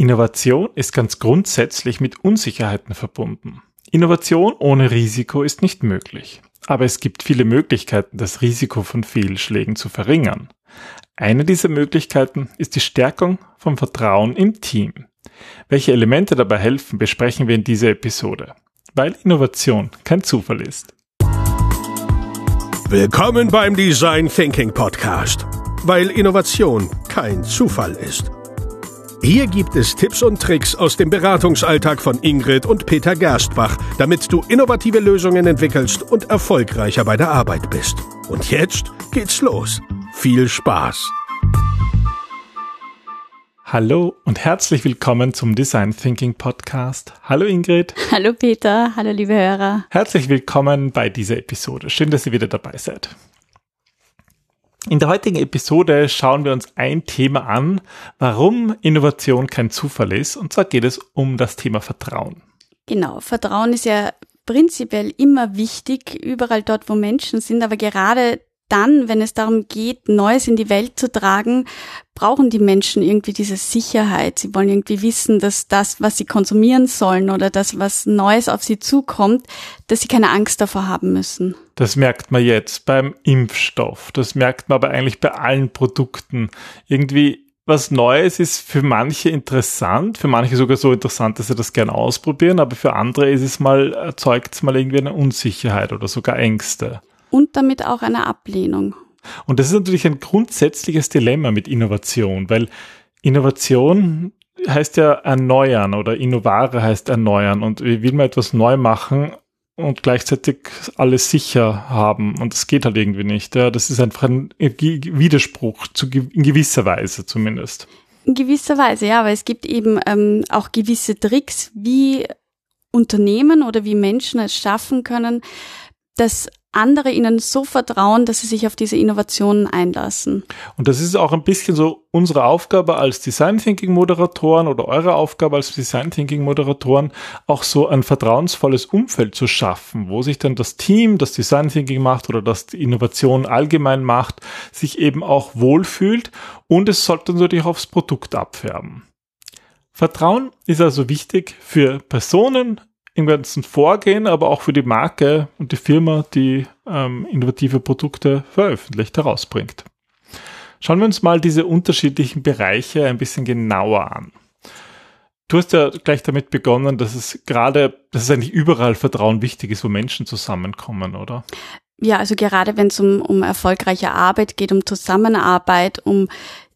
Innovation ist ganz grundsätzlich mit Unsicherheiten verbunden. Innovation ohne Risiko ist nicht möglich. Aber es gibt viele Möglichkeiten, das Risiko von Fehlschlägen zu verringern. Eine dieser Möglichkeiten ist die Stärkung vom Vertrauen im Team. Welche Elemente dabei helfen, besprechen wir in dieser Episode, weil Innovation kein Zufall ist. Willkommen beim Design Thinking Podcast, weil Innovation kein Zufall ist. Hier gibt es Tipps und Tricks aus dem Beratungsalltag von Ingrid und Peter Gerstbach, damit du innovative Lösungen entwickelst und erfolgreicher bei der Arbeit bist. Und jetzt geht's los. Viel Spaß! Hallo und herzlich willkommen zum Design Thinking Podcast. Hallo Ingrid. Hallo Peter, hallo liebe Hörer. Herzlich willkommen bei dieser Episode. Schön, dass ihr wieder dabei seid. In der heutigen Episode schauen wir uns ein Thema an, warum Innovation kein Zufall ist. Und zwar geht es um das Thema Vertrauen. Genau, Vertrauen ist ja prinzipiell immer wichtig, überall dort, wo Menschen sind, aber gerade dann, wenn es darum geht, Neues in die Welt zu tragen, brauchen die Menschen irgendwie diese Sicherheit. Sie wollen irgendwie wissen, dass das, was sie konsumieren sollen oder das, was Neues auf sie zukommt, dass sie keine Angst davor haben müssen. Das merkt man jetzt beim Impfstoff. Das merkt man aber eigentlich bei allen Produkten. Irgendwie was Neues ist für manche interessant, für manche sogar so interessant, dass sie das gerne ausprobieren, aber für andere ist es mal, erzeugt es mal irgendwie eine Unsicherheit oder sogar Ängste und damit auch eine Ablehnung. Und das ist natürlich ein grundsätzliches Dilemma mit Innovation, weil Innovation heißt ja erneuern oder innovare heißt erneuern und wie will man etwas neu machen und gleichzeitig alles sicher haben und das geht halt irgendwie nicht. Ja, das ist einfach ein Widerspruch zu, in gewisser Weise zumindest. In gewisser Weise, ja, aber es gibt eben ähm, auch gewisse Tricks, wie Unternehmen oder wie Menschen es schaffen können, dass andere ihnen so vertrauen, dass sie sich auf diese Innovationen einlassen. Und das ist auch ein bisschen so unsere Aufgabe als Design Thinking Moderatoren oder eure Aufgabe als Design Thinking Moderatoren, auch so ein vertrauensvolles Umfeld zu schaffen, wo sich dann das Team, das Design Thinking macht oder das die Innovation allgemein macht, sich eben auch wohlfühlt und es sollte natürlich aufs Produkt abfärben. Vertrauen ist also wichtig für Personen, im ganzen Vorgehen, aber auch für die Marke und die Firma, die ähm, innovative Produkte veröffentlicht, herausbringt. Schauen wir uns mal diese unterschiedlichen Bereiche ein bisschen genauer an. Du hast ja gleich damit begonnen, dass es gerade, dass es eigentlich überall Vertrauen wichtig ist, wo Menschen zusammenkommen, oder? Ja, also gerade wenn es um, um erfolgreiche Arbeit geht, um Zusammenarbeit, um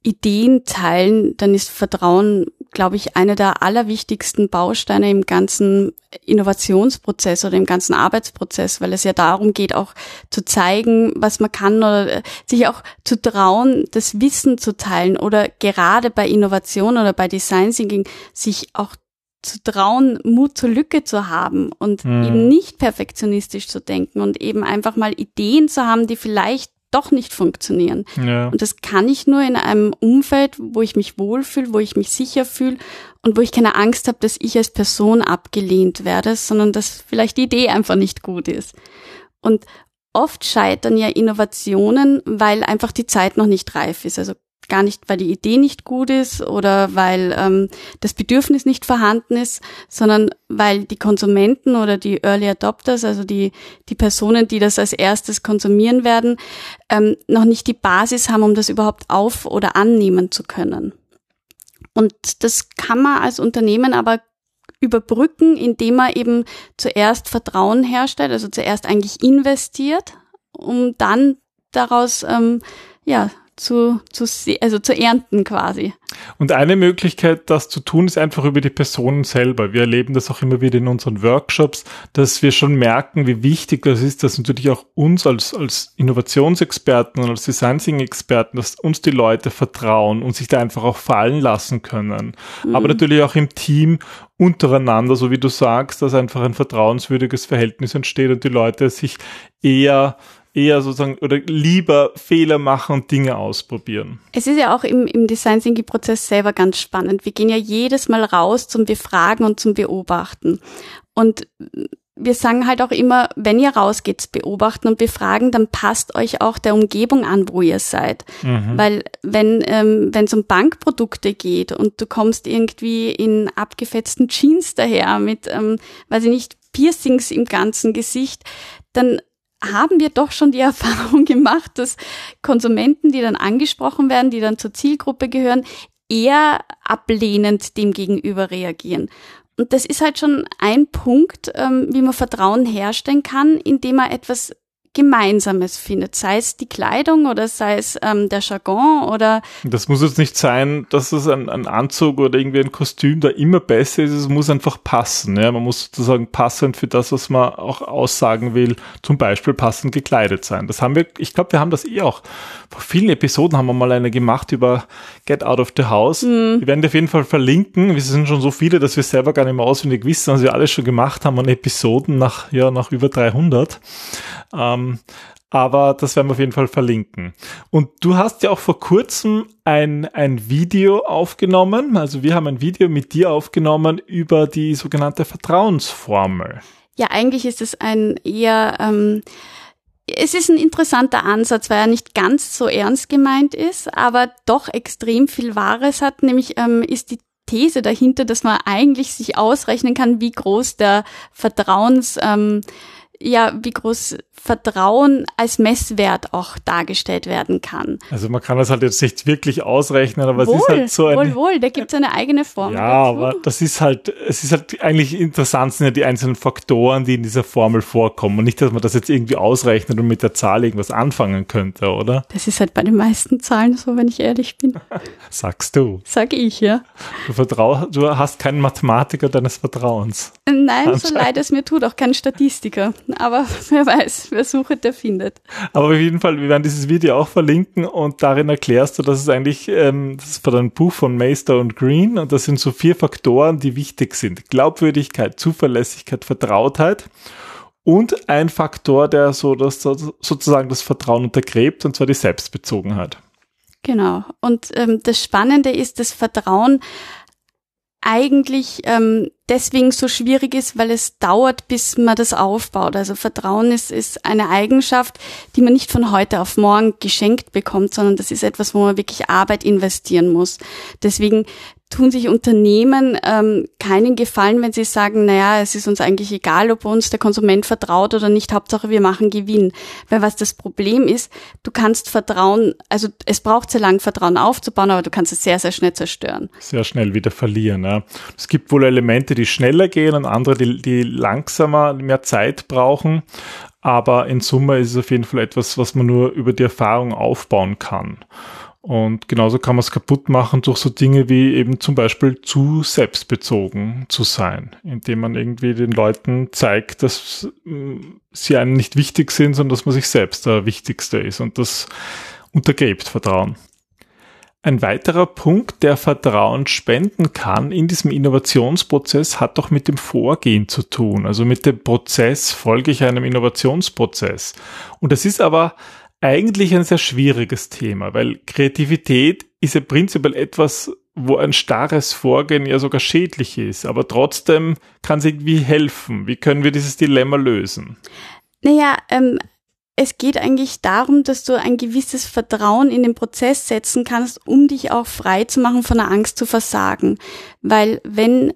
Ideen teilen, dann ist Vertrauen glaube ich, einer der allerwichtigsten Bausteine im ganzen Innovationsprozess oder im ganzen Arbeitsprozess, weil es ja darum geht, auch zu zeigen, was man kann oder sich auch zu trauen, das Wissen zu teilen oder gerade bei Innovation oder bei Design Thinking sich auch zu trauen, Mut zur Lücke zu haben und mhm. eben nicht perfektionistisch zu denken und eben einfach mal Ideen zu haben, die vielleicht doch nicht funktionieren. Ja. Und das kann ich nur in einem Umfeld, wo ich mich wohlfühle, wo ich mich sicher fühle und wo ich keine Angst habe, dass ich als Person abgelehnt werde, sondern dass vielleicht die Idee einfach nicht gut ist. Und oft scheitern ja Innovationen, weil einfach die Zeit noch nicht reif ist. Also gar nicht, weil die Idee nicht gut ist oder weil ähm, das Bedürfnis nicht vorhanden ist, sondern weil die Konsumenten oder die Early Adopters, also die, die Personen, die das als erstes konsumieren werden, ähm, noch nicht die Basis haben, um das überhaupt auf- oder annehmen zu können. Und das kann man als Unternehmen aber überbrücken, indem man eben zuerst Vertrauen herstellt, also zuerst eigentlich investiert, um dann daraus ähm, ja zu, zu, also zu ernten quasi. Und eine Möglichkeit, das zu tun, ist einfach über die Personen selber. Wir erleben das auch immer wieder in unseren Workshops, dass wir schon merken, wie wichtig das ist, dass natürlich auch uns als, als Innovationsexperten und als Design Experten, dass uns die Leute vertrauen und sich da einfach auch fallen lassen können. Mhm. Aber natürlich auch im Team untereinander, so wie du sagst, dass einfach ein vertrauenswürdiges Verhältnis entsteht und die Leute sich eher eher sozusagen oder lieber Fehler machen und Dinge ausprobieren. Es ist ja auch im, im Design Thinking Prozess selber ganz spannend. Wir gehen ja jedes Mal raus zum Befragen und zum Beobachten. Und wir sagen halt auch immer, wenn ihr rausgeht, beobachten und befragen, dann passt euch auch der Umgebung an, wo ihr seid. Mhm. Weil wenn ähm, wenn es um Bankprodukte geht und du kommst irgendwie in abgefetzten Jeans daher mit, ähm, weiß ich nicht, Piercings im ganzen Gesicht, dann haben wir doch schon die Erfahrung gemacht, dass Konsumenten, die dann angesprochen werden, die dann zur Zielgruppe gehören, eher ablehnend dem gegenüber reagieren. Und das ist halt schon ein Punkt, ähm, wie man Vertrauen herstellen kann, indem man etwas Gemeinsames findet, sei es die Kleidung oder sei es ähm, der Jargon oder. Das muss jetzt nicht sein, dass es ein, ein, Anzug oder irgendwie ein Kostüm da immer besser ist, es muss einfach passen. Ja? Man muss sozusagen passend für das, was man auch aussagen will, zum Beispiel passend gekleidet sein. Das haben wir, ich glaube, wir haben das eh auch. Vor vielen Episoden haben wir mal eine gemacht über Get Out of the House. Mhm. Wir werden die auf jeden Fall verlinken. Wir sind schon so viele, dass wir selber gar nicht mehr auswendig wissen, was wir alles schon gemacht haben an Episoden nach, ja, nach über 300. Ähm, aber das werden wir auf jeden Fall verlinken. Und du hast ja auch vor kurzem ein, ein Video aufgenommen, also wir haben ein Video mit dir aufgenommen über die sogenannte Vertrauensformel. Ja, eigentlich ist es ein eher, ähm, es ist ein interessanter Ansatz, weil er nicht ganz so ernst gemeint ist, aber doch extrem viel Wahres hat, nämlich ähm, ist die These dahinter, dass man eigentlich sich ausrechnen kann, wie groß der Vertrauens, ähm, ja, wie groß Vertrauen als Messwert auch dargestellt werden kann. Also man kann das halt jetzt nicht wirklich ausrechnen, aber wohl, es ist halt so ein. Wohl, wohl, da gibt es eine eigene Formel. Ja, dazu. aber das ist halt, es ist halt eigentlich interessant sind ja die einzelnen Faktoren, die in dieser Formel vorkommen und nicht, dass man das jetzt irgendwie ausrechnet und mit der Zahl irgendwas anfangen könnte, oder? Das ist halt bei den meisten Zahlen so, wenn ich ehrlich bin. Sagst du. Sag ich, ja. Du, vertrau du hast keinen Mathematiker deines Vertrauens. Nein, so leid es mir tut, auch keinen Statistiker. Aber wer weiß, wer sucht, der findet. Aber auf jeden Fall, wir werden dieses Video auch verlinken und darin erklärst du, dass es eigentlich, ähm, das ist ein Buch von Meister und Green und das sind so vier Faktoren, die wichtig sind. Glaubwürdigkeit, Zuverlässigkeit, Vertrautheit und ein Faktor, der so das, sozusagen das Vertrauen untergräbt, und zwar die Selbstbezogenheit. Genau. Und ähm, das Spannende ist, das Vertrauen eigentlich ähm, deswegen so schwierig ist, weil es dauert, bis man das aufbaut. Also Vertrauen ist, ist eine Eigenschaft, die man nicht von heute auf morgen geschenkt bekommt, sondern das ist etwas, wo man wirklich Arbeit investieren muss. Deswegen tun sich Unternehmen ähm, keinen Gefallen, wenn sie sagen, naja, es ist uns eigentlich egal, ob uns der Konsument vertraut oder nicht, Hauptsache wir machen Gewinn. Weil was das Problem ist, du kannst Vertrauen, also es braucht sehr lang Vertrauen aufzubauen, aber du kannst es sehr, sehr schnell zerstören. Sehr schnell wieder verlieren. Ja. Es gibt wohl Elemente, die schneller gehen und andere, die, die langsamer, mehr Zeit brauchen. Aber in Summe ist es auf jeden Fall etwas, was man nur über die Erfahrung aufbauen kann. Und genauso kann man es kaputt machen durch so Dinge wie eben zum Beispiel zu selbstbezogen zu sein, indem man irgendwie den Leuten zeigt, dass mm, sie einem nicht wichtig sind, sondern dass man sich selbst der Wichtigste ist. Und das untergräbt Vertrauen. Ein weiterer Punkt, der Vertrauen spenden kann in diesem Innovationsprozess, hat doch mit dem Vorgehen zu tun. Also mit dem Prozess folge ich einem Innovationsprozess. Und das ist aber eigentlich ein sehr schwieriges Thema, weil Kreativität ist ja prinzipiell etwas, wo ein starres Vorgehen ja sogar schädlich ist, aber trotzdem kann es irgendwie helfen. Wie können wir dieses Dilemma lösen? Naja, ähm, es geht eigentlich darum, dass du ein gewisses Vertrauen in den Prozess setzen kannst, um dich auch frei zu machen von der Angst zu versagen. Weil wenn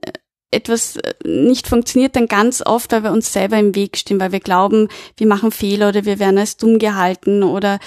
etwas äh, nicht funktioniert, dann ganz oft, weil wir uns selber im Weg stehen, weil wir glauben, wir machen Fehler oder wir werden als dumm gehalten oder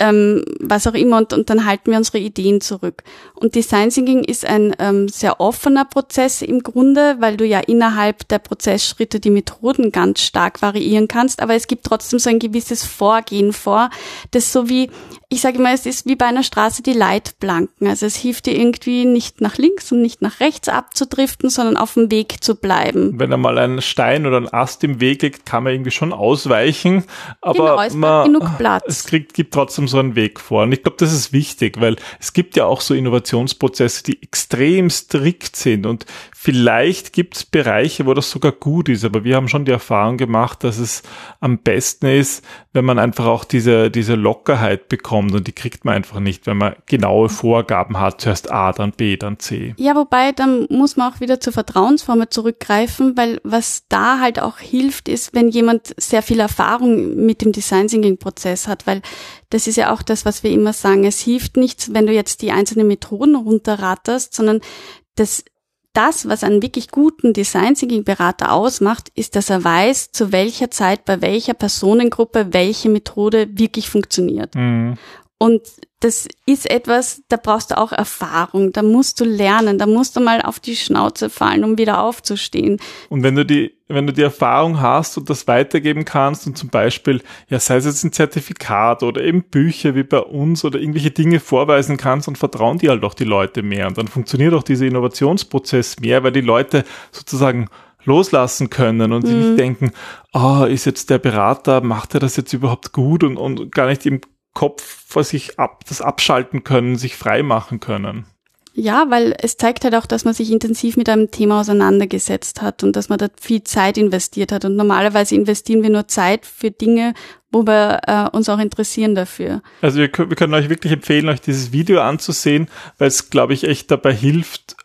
ähm, was auch immer und, und dann halten wir unsere Ideen zurück. Und Design Thinking ist ein ähm, sehr offener Prozess im Grunde, weil du ja innerhalb der Prozessschritte die Methoden ganz stark variieren kannst, aber es gibt trotzdem so ein gewisses Vorgehen vor, das so wie, ich sage immer, es ist wie bei einer Straße die Leitplanken. Also es hilft dir irgendwie nicht nach links und nicht nach rechts abzudriften, sondern auf dem Weg zu bleiben. Wenn einmal ein Stein oder ein Ast im Weg liegt, kann man irgendwie schon ausweichen, aber genau, es man, genug Platz. es kriegt, gibt trotzdem so einen Weg vor. Und ich glaube, das ist wichtig, weil es gibt ja auch so Innovationsprozesse, die extrem strikt sind und vielleicht gibt es Bereiche, wo das sogar gut ist, aber wir haben schon die Erfahrung gemacht, dass es am besten ist, wenn man einfach auch diese, diese Lockerheit bekommt und die kriegt man einfach nicht, wenn man genaue Vorgaben hat, zuerst A, dann B, dann C. Ja, wobei, dann muss man auch wieder zur Vertrauensformel zurückgreifen, weil was da halt auch hilft, ist, wenn jemand sehr viel Erfahrung mit dem Design Thinking Prozess hat, weil das ist ja auch das, was wir immer sagen. Es hilft nichts, wenn du jetzt die einzelnen Methoden runterratterst, sondern das das, was einen wirklich guten Design Thinking Berater ausmacht, ist, dass er weiß, zu welcher Zeit bei welcher Personengruppe welche Methode wirklich funktioniert. Mhm. Und das ist etwas, da brauchst du auch Erfahrung, da musst du lernen, da musst du mal auf die Schnauze fallen, um wieder aufzustehen. Und wenn du die, wenn du die Erfahrung hast und das weitergeben kannst und zum Beispiel, ja, sei es jetzt ein Zertifikat oder eben Bücher wie bei uns oder irgendwelche Dinge vorweisen kannst und vertrauen dir halt auch die Leute mehr und dann funktioniert auch dieser Innovationsprozess mehr, weil die Leute sozusagen loslassen können und mhm. nicht denken, ah, oh, ist jetzt der Berater, macht er das jetzt überhaupt gut und, und gar nicht im Kopf vor sich ab, das abschalten können, sich frei machen können. Ja, weil es zeigt halt auch, dass man sich intensiv mit einem Thema auseinandergesetzt hat und dass man da viel Zeit investiert hat. Und normalerweise investieren wir nur Zeit für Dinge, wo wir äh, uns auch interessieren dafür. Also wir, wir können euch wirklich empfehlen, euch dieses Video anzusehen, weil es, glaube ich, echt dabei hilft,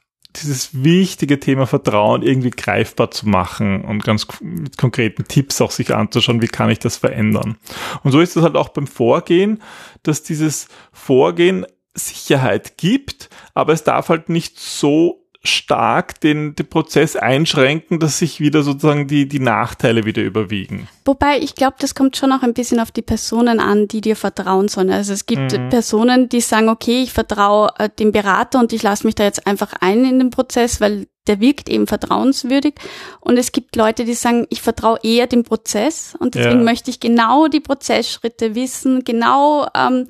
dieses wichtige Thema Vertrauen irgendwie greifbar zu machen und ganz mit konkreten Tipps auch sich anzuschauen, wie kann ich das verändern. Und so ist es halt auch beim Vorgehen, dass dieses Vorgehen Sicherheit gibt, aber es darf halt nicht so stark den, den Prozess einschränken, dass sich wieder sozusagen die, die Nachteile wieder überwiegen. Wobei ich glaube, das kommt schon auch ein bisschen auf die Personen an, die dir vertrauen sollen. Also es gibt mhm. Personen, die sagen, okay, ich vertraue äh, dem Berater und ich lasse mich da jetzt einfach ein in den Prozess, weil der wirkt eben vertrauenswürdig. Und es gibt Leute, die sagen, ich vertraue eher dem Prozess und deswegen ja. möchte ich genau die Prozessschritte wissen, genau ähm,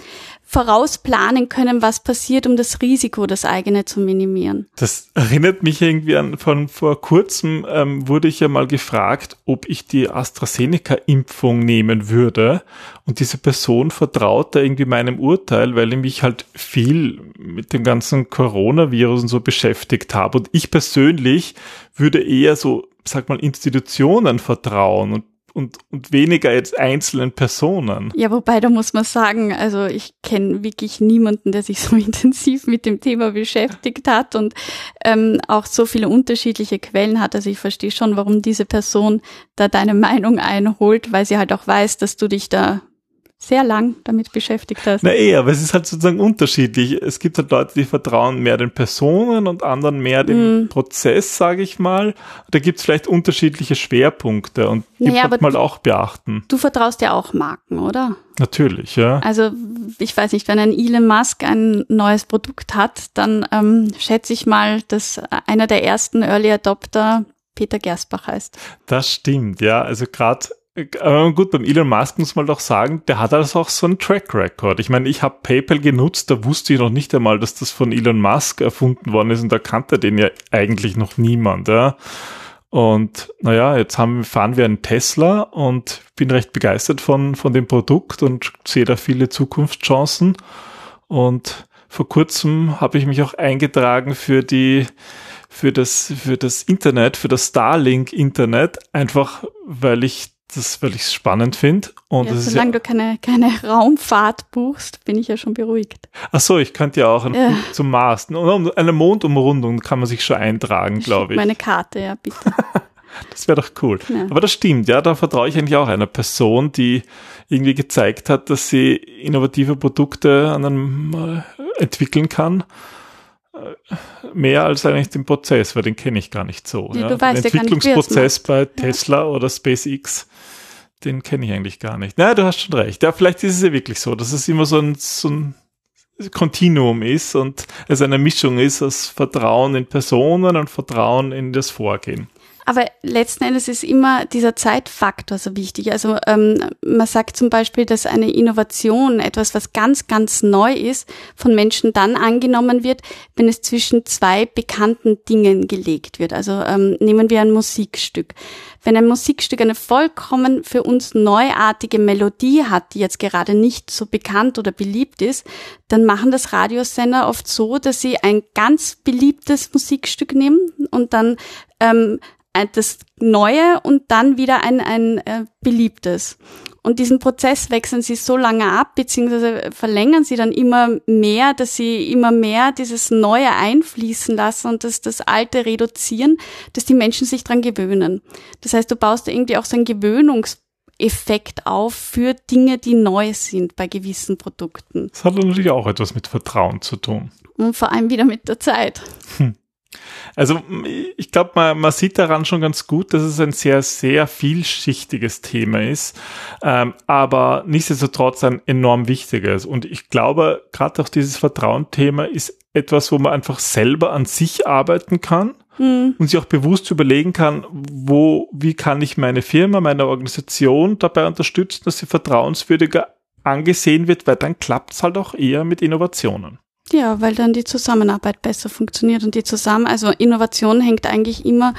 vorausplanen können, was passiert, um das Risiko, das eigene zu minimieren. Das erinnert mich irgendwie an, von vor kurzem ähm, wurde ich ja mal gefragt, ob ich die AstraZeneca-Impfung nehmen würde. Und diese Person vertraut da irgendwie meinem Urteil, weil ich mich halt viel mit dem ganzen Coronavirus und so beschäftigt habe. Und ich persönlich würde eher so, sag mal, Institutionen vertrauen und und, und weniger jetzt einzelnen Personen. Ja, wobei da muss man sagen, also ich kenne wirklich niemanden, der sich so intensiv mit dem Thema beschäftigt hat und ähm, auch so viele unterschiedliche Quellen hat. Also ich verstehe schon, warum diese Person da deine Meinung einholt, weil sie halt auch weiß, dass du dich da sehr lang damit beschäftigt hast. Na eh, aber es ist halt sozusagen unterschiedlich. Es gibt halt Leute, die vertrauen mehr den Personen und anderen mehr dem mm. Prozess, sage ich mal. Da gibt es vielleicht unterschiedliche Schwerpunkte und die naja, muss man auch beachten. Du vertraust ja auch Marken, oder? Natürlich, ja. Also ich weiß nicht, wenn ein Elon Musk ein neues Produkt hat, dann ähm, schätze ich mal, dass einer der ersten Early Adopter Peter Gersbach heißt. Das stimmt, ja. Also gerade aber gut, beim Elon Musk muss man doch sagen, der hat also auch so einen Track Record. Ich meine, ich habe PayPal genutzt, da wusste ich noch nicht einmal, dass das von Elon Musk erfunden worden ist und da kannte den ja eigentlich noch niemand. Ja. Und naja, jetzt haben, fahren wir einen Tesla und bin recht begeistert von, von dem Produkt und sehe da viele Zukunftschancen. Und vor kurzem habe ich mich auch eingetragen für die für das, für das Internet, für das Starlink-Internet, einfach weil ich das, weil ich es spannend finde. Und ja, solange ja, du keine, keine Raumfahrt buchst, bin ich ja schon beruhigt. Ach so, ich könnte ja auch ja. zum Mars. Eine Mondumrundung kann man sich schon eintragen, glaube ich. Meine Karte, ja, bitte. das wäre doch cool. Ja. Aber das stimmt, ja, da vertraue ich eigentlich auch einer Person, die irgendwie gezeigt hat, dass sie innovative Produkte an einem, äh, entwickeln kann mehr als eigentlich den Prozess, weil den kenne ich gar nicht so. Ja, ja. den Entwicklungsprozess bei Tesla ja. oder SpaceX, den kenne ich eigentlich gar nicht. Na, du hast schon recht. Ja, vielleicht ist es ja wirklich so, dass es immer so ein, so ein Kontinuum ist und es eine Mischung ist aus Vertrauen in Personen und Vertrauen in das Vorgehen. Aber letzten Endes ist immer dieser Zeitfaktor so wichtig. Also ähm, man sagt zum Beispiel, dass eine Innovation, etwas, was ganz, ganz neu ist, von Menschen dann angenommen wird, wenn es zwischen zwei bekannten Dingen gelegt wird. Also ähm, nehmen wir ein Musikstück. Wenn ein Musikstück eine vollkommen für uns neuartige Melodie hat, die jetzt gerade nicht so bekannt oder beliebt ist, dann machen das Radiosender oft so, dass sie ein ganz beliebtes Musikstück nehmen und dann ähm, das Neue und dann wieder ein, ein äh, beliebtes. Und diesen Prozess wechseln sie so lange ab, beziehungsweise verlängern sie dann immer mehr, dass sie immer mehr dieses Neue einfließen lassen und das, das Alte reduzieren, dass die Menschen sich dran gewöhnen. Das heißt, du baust irgendwie auch so einen Gewöhnungseffekt auf für Dinge, die neu sind bei gewissen Produkten. Das hat natürlich auch etwas mit Vertrauen zu tun. Und vor allem wieder mit der Zeit. Hm. Also ich glaube, man, man sieht daran schon ganz gut, dass es ein sehr, sehr vielschichtiges Thema ist, ähm, aber nichtsdestotrotz ein enorm wichtiges. Und ich glaube, gerade auch dieses Vertrauensthema ist etwas, wo man einfach selber an sich arbeiten kann mhm. und sich auch bewusst überlegen kann, wo, wie kann ich meine Firma, meine Organisation dabei unterstützen, dass sie vertrauenswürdiger angesehen wird, weil dann klappt es halt auch eher mit Innovationen. Ja, weil dann die Zusammenarbeit besser funktioniert und die Zusammen, also Innovation hängt eigentlich immer,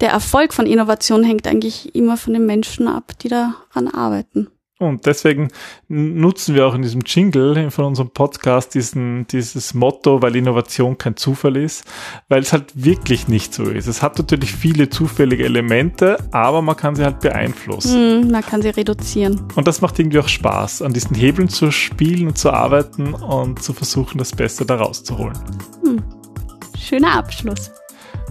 der Erfolg von Innovation hängt eigentlich immer von den Menschen ab, die daran arbeiten. Und deswegen nutzen wir auch in diesem Jingle von unserem Podcast diesen, dieses Motto, weil Innovation kein Zufall ist, weil es halt wirklich nicht so ist. Es hat natürlich viele zufällige Elemente, aber man kann sie halt beeinflussen. Mm, man kann sie reduzieren. Und das macht irgendwie auch Spaß, an diesen Hebeln zu spielen und zu arbeiten und zu versuchen, das Beste daraus zu holen. Mm. Schöner Abschluss.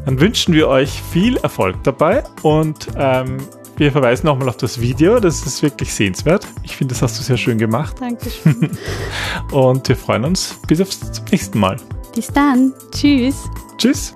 Dann wünschen wir euch viel Erfolg dabei und ähm, wir verweisen nochmal auf das Video, das ist wirklich sehenswert. Ich finde, das hast du sehr schön gemacht. Dankeschön. Und wir freuen uns bis aufs nächste Mal. Bis dann. Tschüss. Tschüss.